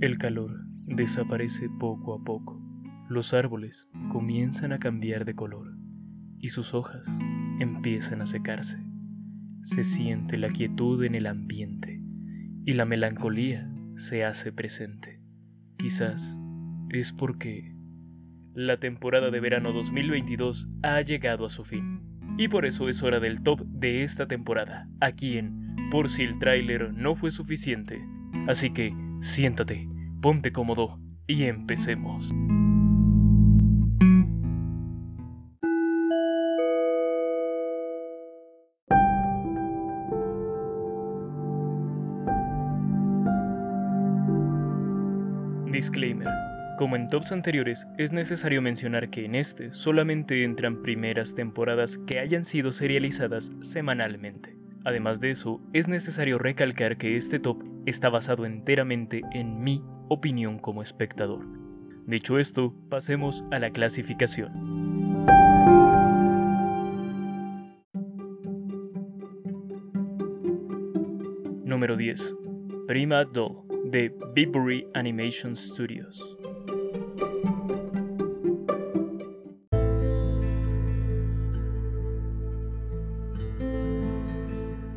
El calor desaparece poco a poco. Los árboles comienzan a cambiar de color y sus hojas empiezan a secarse. Se siente la quietud en el ambiente y la melancolía se hace presente. Quizás es porque la temporada de verano 2022 ha llegado a su fin. Y por eso es hora del top de esta temporada, aquí en Por si el tráiler no fue suficiente. Así que siéntate, ponte cómodo y empecemos. Disclaimer. Como en tops anteriores, es necesario mencionar que en este solamente entran primeras temporadas que hayan sido serializadas semanalmente. Además de eso, es necesario recalcar que este top está basado enteramente en mi opinión como espectador. Dicho esto, pasemos a la clasificación. Número 10. Prima Doll de Bibury Animation Studios.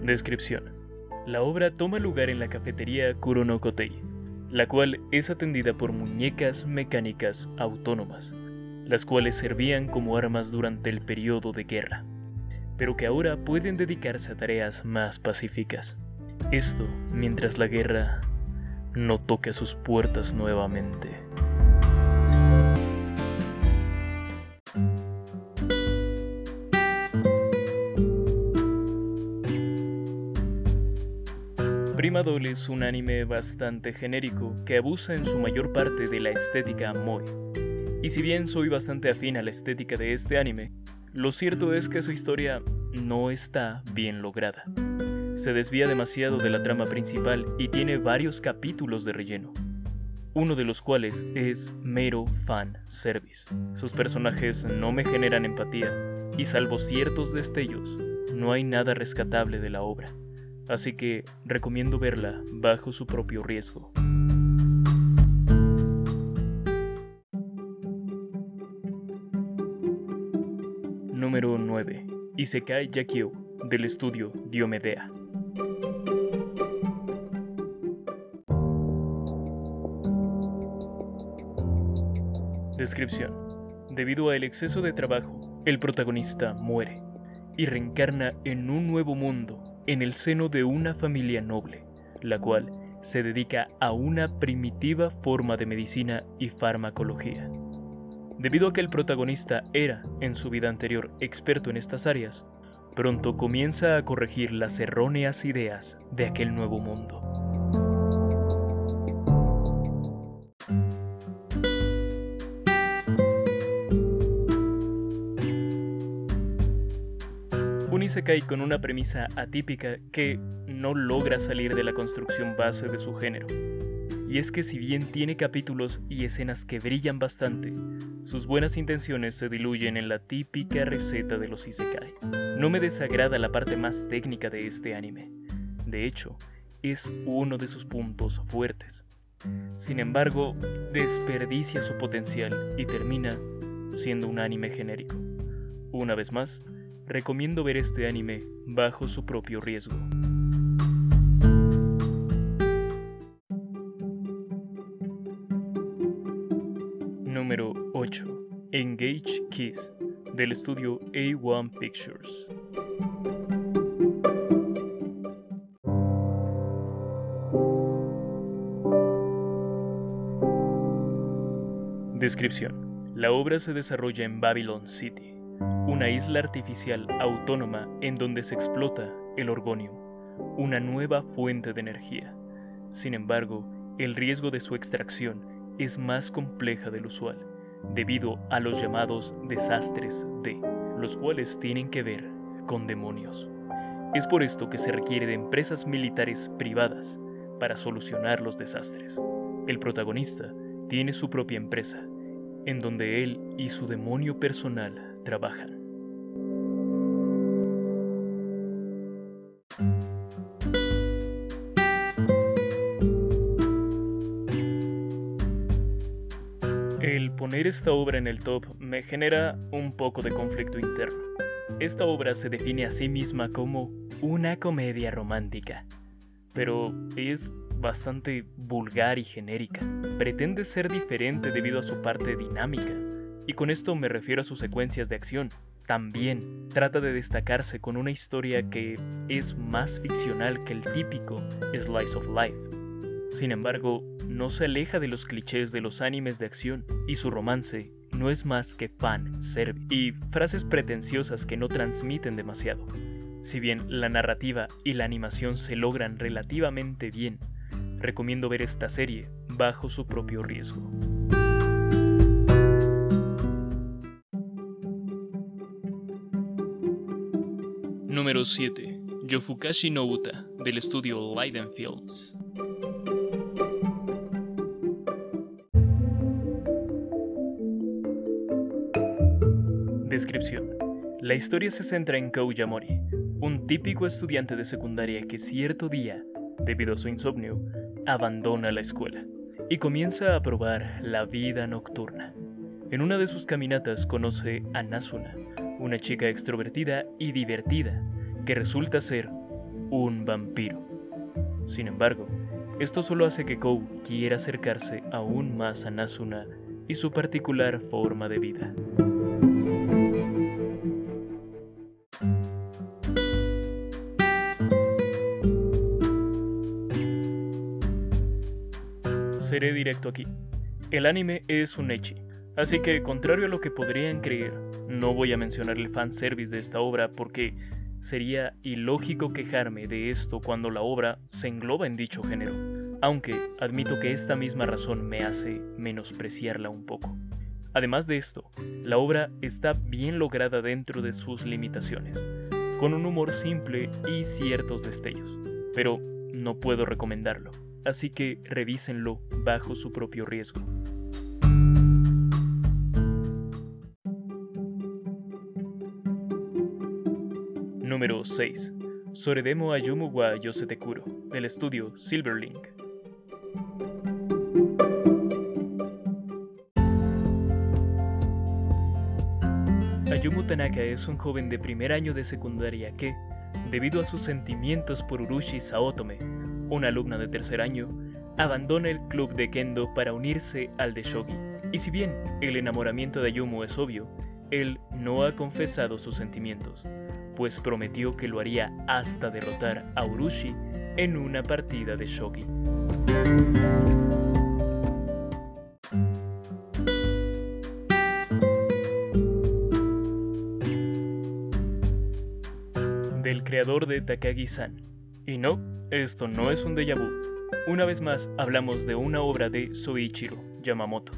Descripción. La obra toma lugar en la cafetería Kuronokotei, la cual es atendida por muñecas mecánicas autónomas, las cuales servían como armas durante el periodo de guerra, pero que ahora pueden dedicarse a tareas más pacíficas. Esto mientras la guerra no toque a sus puertas nuevamente. Prima es un anime bastante genérico que abusa en su mayor parte de la estética moe. Y si bien soy bastante afín a la estética de este anime, lo cierto es que su historia no está bien lograda se desvía demasiado de la trama principal y tiene varios capítulos de relleno, uno de los cuales es mero fan service. Sus personajes no me generan empatía y salvo ciertos destellos, no hay nada rescatable de la obra, así que recomiendo verla bajo su propio riesgo. Número 9. Isekai Yakio, del estudio Diomedea. Descripción. Debido al exceso de trabajo, el protagonista muere y reencarna en un nuevo mundo en el seno de una familia noble, la cual se dedica a una primitiva forma de medicina y farmacología. Debido a que el protagonista era, en su vida anterior, experto en estas áreas, pronto comienza a corregir las erróneas ideas de aquel nuevo mundo. Se cae con una premisa atípica que no logra salir de la construcción base de su género. Y es que si bien tiene capítulos y escenas que brillan bastante, sus buenas intenciones se diluyen en la típica receta de los isekai. No me desagrada la parte más técnica de este anime. De hecho, es uno de sus puntos fuertes. Sin embargo, desperdicia su potencial y termina siendo un anime genérico. Una vez más, recomiendo ver este anime bajo su propio riesgo. Número 8. Engage Kiss, del estudio A1 Pictures. Descripción. La obra se desarrolla en Babylon City, una isla artificial autónoma en donde se explota el orgonium, una nueva fuente de energía. Sin embargo, el riesgo de su extracción es más compleja del usual, debido a los llamados desastres de, los cuales tienen que ver con demonios. Es por esto que se requiere de empresas militares privadas para solucionar los desastres. El protagonista tiene su propia empresa, en donde él y su demonio personal trabajan. poner esta obra en el top me genera un poco de conflicto interno. Esta obra se define a sí misma como una comedia romántica, pero es bastante vulgar y genérica. Pretende ser diferente debido a su parte dinámica, y con esto me refiero a sus secuencias de acción. También trata de destacarse con una historia que es más ficcional que el típico slice of life. Sin embargo, no se aleja de los clichés de los animes de acción y su romance no es más que fan service y frases pretenciosas que no transmiten demasiado. Si bien la narrativa y la animación se logran relativamente bien, recomiendo ver esta serie bajo su propio riesgo. Número 7. Yofukashi no Uta, del estudio Leiden Films. Descripción. La historia se centra en Kou Yamori, un típico estudiante de secundaria que cierto día, debido a su insomnio, abandona la escuela y comienza a probar la vida nocturna. En una de sus caminatas conoce a Nasuna, una chica extrovertida y divertida que resulta ser un vampiro. Sin embargo, esto solo hace que Kou quiera acercarse aún más a Nasuna y su particular forma de vida. seré directo aquí. El anime es un echi, así que contrario a lo que podrían creer, no voy a mencionar el fanservice de esta obra porque sería ilógico quejarme de esto cuando la obra se engloba en dicho género, aunque admito que esta misma razón me hace menospreciarla un poco. Además de esto, la obra está bien lograda dentro de sus limitaciones, con un humor simple y ciertos destellos, pero no puedo recomendarlo así que revísenlo bajo su propio riesgo. Número 6. Soredemo Ayumu wa Yosetekuro, del estudio Silverlink. Ayumu Tanaka es un joven de primer año de secundaria que, debido a sus sentimientos por Urushi Saotome, una alumna de tercer año, abandona el club de kendo para unirse al de shogi. Y si bien el enamoramiento de Ayumu es obvio, él no ha confesado sus sentimientos, pues prometió que lo haría hasta derrotar a Urushi en una partida de shogi. Del creador de Takagi-san. Y no, esto no es un déjà vu. Una vez más hablamos de una obra de Soichiro Yamamoto.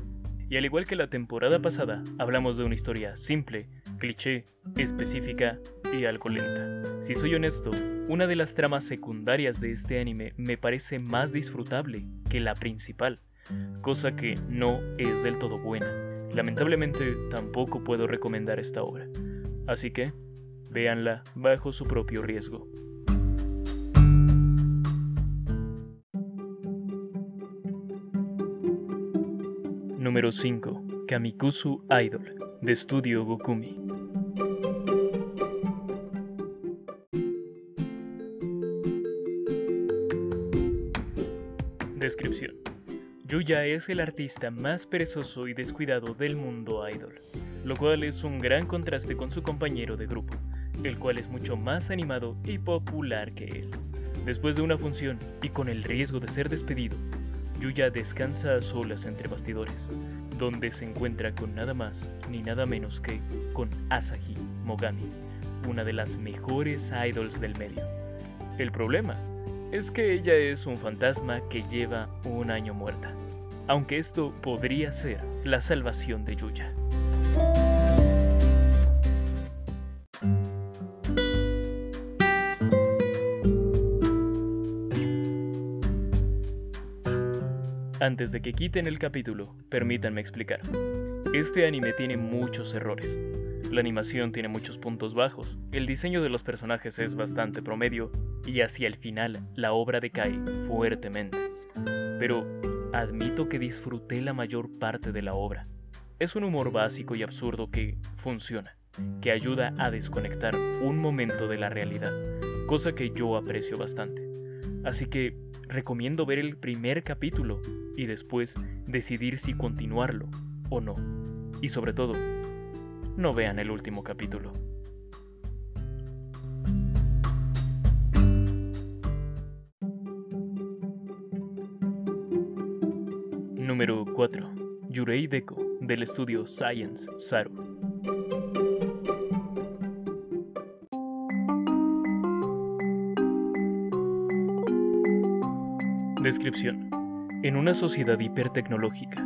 Y al igual que la temporada pasada, hablamos de una historia simple, cliché, específica y algo lenta. Si soy honesto, una de las tramas secundarias de este anime me parece más disfrutable que la principal, cosa que no es del todo buena. Lamentablemente tampoco puedo recomendar esta obra, así que véanla bajo su propio riesgo. Número 5. Kamikusu Idol, de estudio Gokumi. Descripción. Yuya es el artista más perezoso y descuidado del mundo idol, lo cual es un gran contraste con su compañero de grupo, el cual es mucho más animado y popular que él. Después de una función y con el riesgo de ser despedido, Yuya descansa a solas entre bastidores, donde se encuentra con nada más ni nada menos que con Asahi Mogami, una de las mejores idols del medio. El problema es que ella es un fantasma que lleva un año muerta, aunque esto podría ser la salvación de Yuya. Antes de que quiten el capítulo, permítanme explicar. Este anime tiene muchos errores. La animación tiene muchos puntos bajos, el diseño de los personajes es bastante promedio y hacia el final la obra decae fuertemente. Pero admito que disfruté la mayor parte de la obra. Es un humor básico y absurdo que funciona, que ayuda a desconectar un momento de la realidad, cosa que yo aprecio bastante. Así que recomiendo ver el primer capítulo y después decidir si continuarlo o no. Y sobre todo, no vean el último capítulo. Número 4. Yurei Deko, del estudio Science Saru. Descripción. En una sociedad hipertecnológica,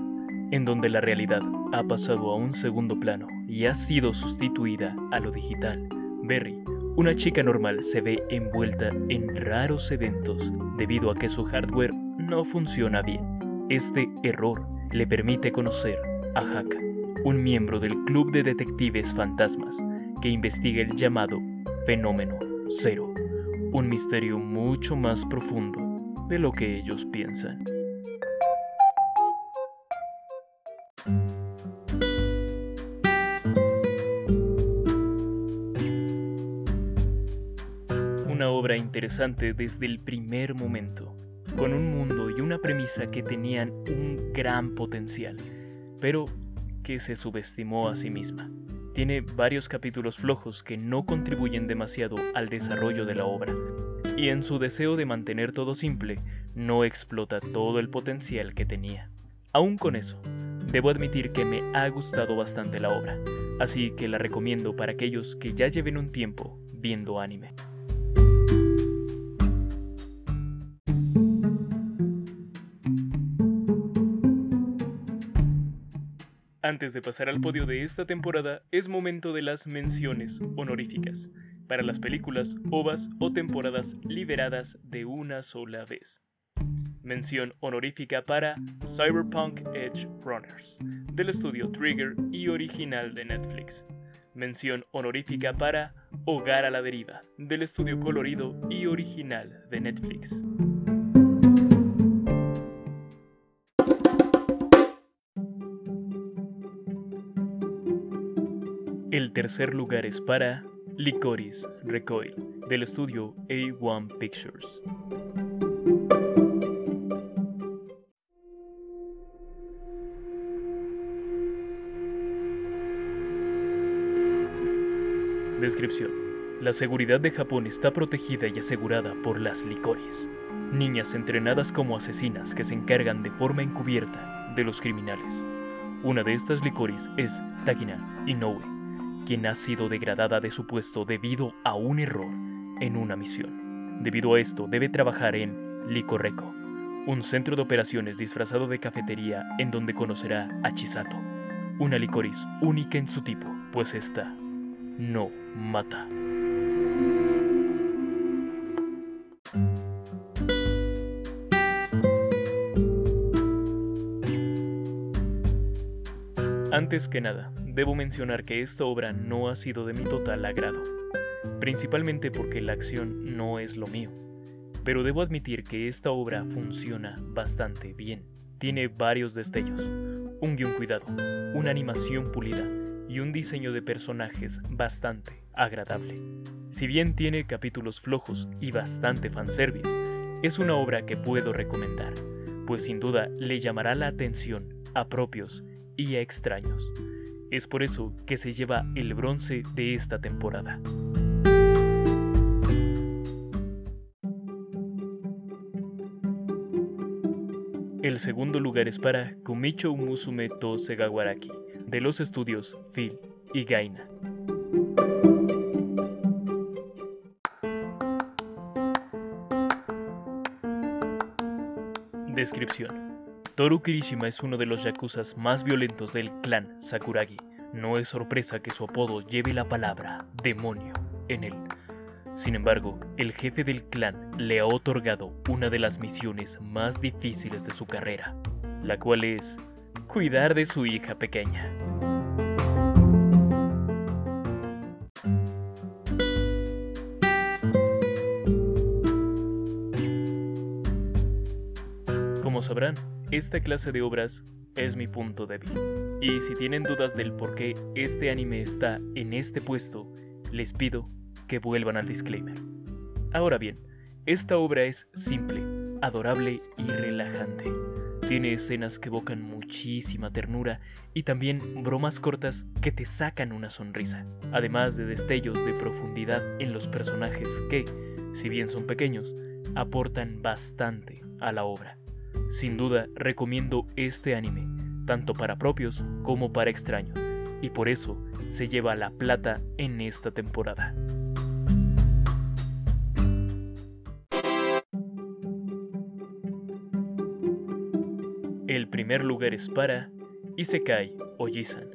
en donde la realidad ha pasado a un segundo plano y ha sido sustituida a lo digital, Berry, una chica normal, se ve envuelta en raros eventos debido a que su hardware no funciona bien. Este error le permite conocer a Haka, un miembro del Club de Detectives Fantasmas que investiga el llamado Fenómeno Cero, un misterio mucho más profundo de lo que ellos piensan. Una obra interesante desde el primer momento, con un mundo y una premisa que tenían un gran potencial, pero que se subestimó a sí misma. Tiene varios capítulos flojos que no contribuyen demasiado al desarrollo de la obra, y en su deseo de mantener todo simple, no explota todo el potencial que tenía. Aún con eso, debo admitir que me ha gustado bastante la obra, así que la recomiendo para aquellos que ya lleven un tiempo viendo anime. Antes de pasar al podio de esta temporada, es momento de las menciones honoríficas para las películas, ovas o temporadas liberadas de una sola vez. Mención honorífica para Cyberpunk Edge Runners, del estudio Trigger y original de Netflix. Mención honorífica para Hogar a la Deriva, del estudio colorido y original de Netflix. El tercer lugar es para Licorice Recoil, del estudio A1 Pictures. Descripción. La seguridad de Japón está protegida y asegurada por las Licorice, niñas entrenadas como asesinas que se encargan de forma encubierta de los criminales. Una de estas Licorice es Takina Inoue, quien ha sido degradada de su puesto debido a un error en una misión. Debido a esto, debe trabajar en Licoreco, un centro de operaciones disfrazado de cafetería en donde conocerá a Chisato, una licoris única en su tipo, pues esta no mata. Antes que nada, debo mencionar que esta obra no ha sido de mi total agrado, principalmente porque la acción no es lo mío, pero debo admitir que esta obra funciona bastante bien. Tiene varios destellos, un guion cuidado, una animación pulida y un diseño de personajes bastante agradable. Si bien tiene capítulos flojos y bastante fanservice, es una obra que puedo recomendar, pues sin duda le llamará la atención a propios y a extraños. Es por eso que se lleva el bronce de esta temporada. El segundo lugar es para Kumicho Musume to Segawaraki, de los estudios Phil y Gaina. Descripción Toru Kirishima es uno de los yakuzas más violentos del clan Sakuragi. No es sorpresa que su apodo lleve la palabra demonio en él. Sin embargo, el jefe del clan le ha otorgado una de las misiones más difíciles de su carrera, la cual es cuidar de su hija pequeña. Como sabrán, esta clase de obras es mi punto débil. Y si tienen dudas del por qué este anime está en este puesto, les pido que vuelvan al disclaimer. Ahora bien, esta obra es simple, adorable y relajante. Tiene escenas que evocan muchísima ternura y también bromas cortas que te sacan una sonrisa, además de destellos de profundidad en los personajes que, si bien son pequeños, aportan bastante a la obra. Sin duda recomiendo este anime, tanto para propios como para extraños, y por eso se lleva la plata en esta temporada. El primer lugar es para Isekai Ojisan,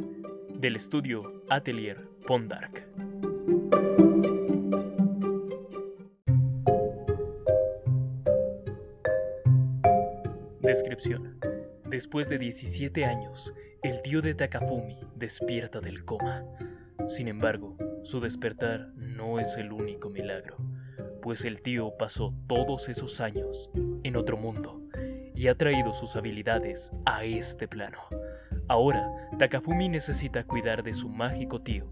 del estudio Atelier Pondark. Después de 17 años, el tío de Takafumi despierta del coma. Sin embargo, su despertar no es el único milagro, pues el tío pasó todos esos años en otro mundo y ha traído sus habilidades a este plano. Ahora, Takafumi necesita cuidar de su mágico tío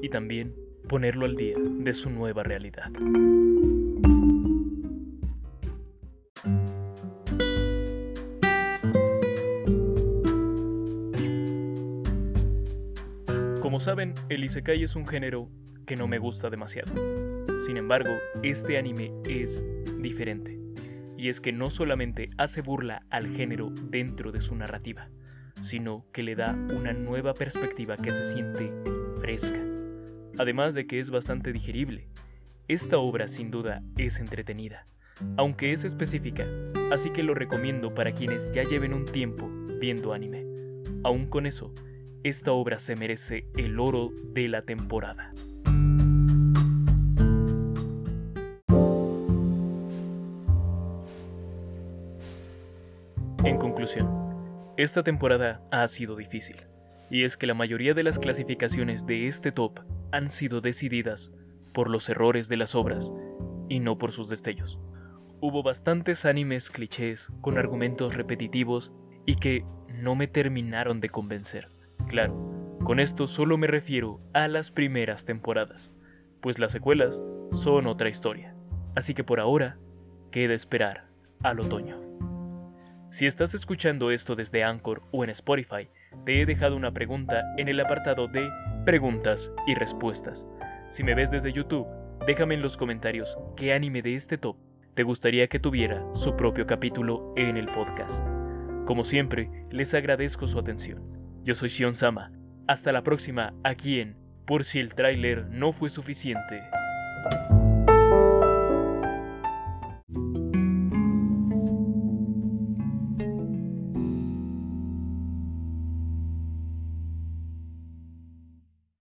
y también ponerlo al día de su nueva realidad. Saben, el Isekai es un género que no me gusta demasiado. Sin embargo, este anime es diferente. Y es que no solamente hace burla al género dentro de su narrativa, sino que le da una nueva perspectiva que se siente fresca. Además de que es bastante digerible. Esta obra sin duda es entretenida, aunque es específica, así que lo recomiendo para quienes ya lleven un tiempo viendo anime. Aún con eso, esta obra se merece el oro de la temporada. En conclusión, esta temporada ha sido difícil, y es que la mayoría de las clasificaciones de este top han sido decididas por los errores de las obras y no por sus destellos. Hubo bastantes animes clichés con argumentos repetitivos y que no me terminaron de convencer. Claro, con esto solo me refiero a las primeras temporadas, pues las secuelas son otra historia. Así que por ahora, queda esperar al otoño. Si estás escuchando esto desde Anchor o en Spotify, te he dejado una pregunta en el apartado de preguntas y respuestas. Si me ves desde YouTube, déjame en los comentarios qué anime de este top te gustaría que tuviera su propio capítulo en el podcast. Como siempre, les agradezco su atención. Yo soy Shion Sama. Hasta la próxima aquí en Por si el tráiler no fue suficiente.